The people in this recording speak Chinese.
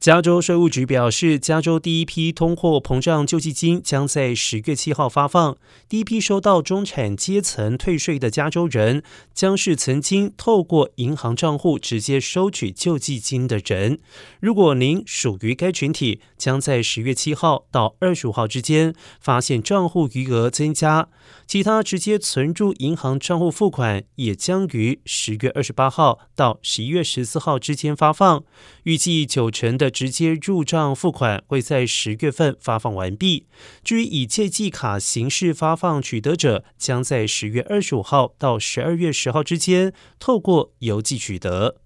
加州税务局表示，加州第一批通货膨胀救济金将在十月七号发放。第一批收到中产阶层退税的加州人，将是曾经透过银行账户直接收取救济金的人。如果您属于该群体，将在十月七号到二十五号之间发现账户余额增加。其他直接存入银行账户付款，也将于十月二十八号到十一月十四号之间发放。预计九成的。直接入账付款会在十月份发放完毕。至于以借记卡形式发放取得者，将在十月二十五号到十二月十号之间透过邮寄取得。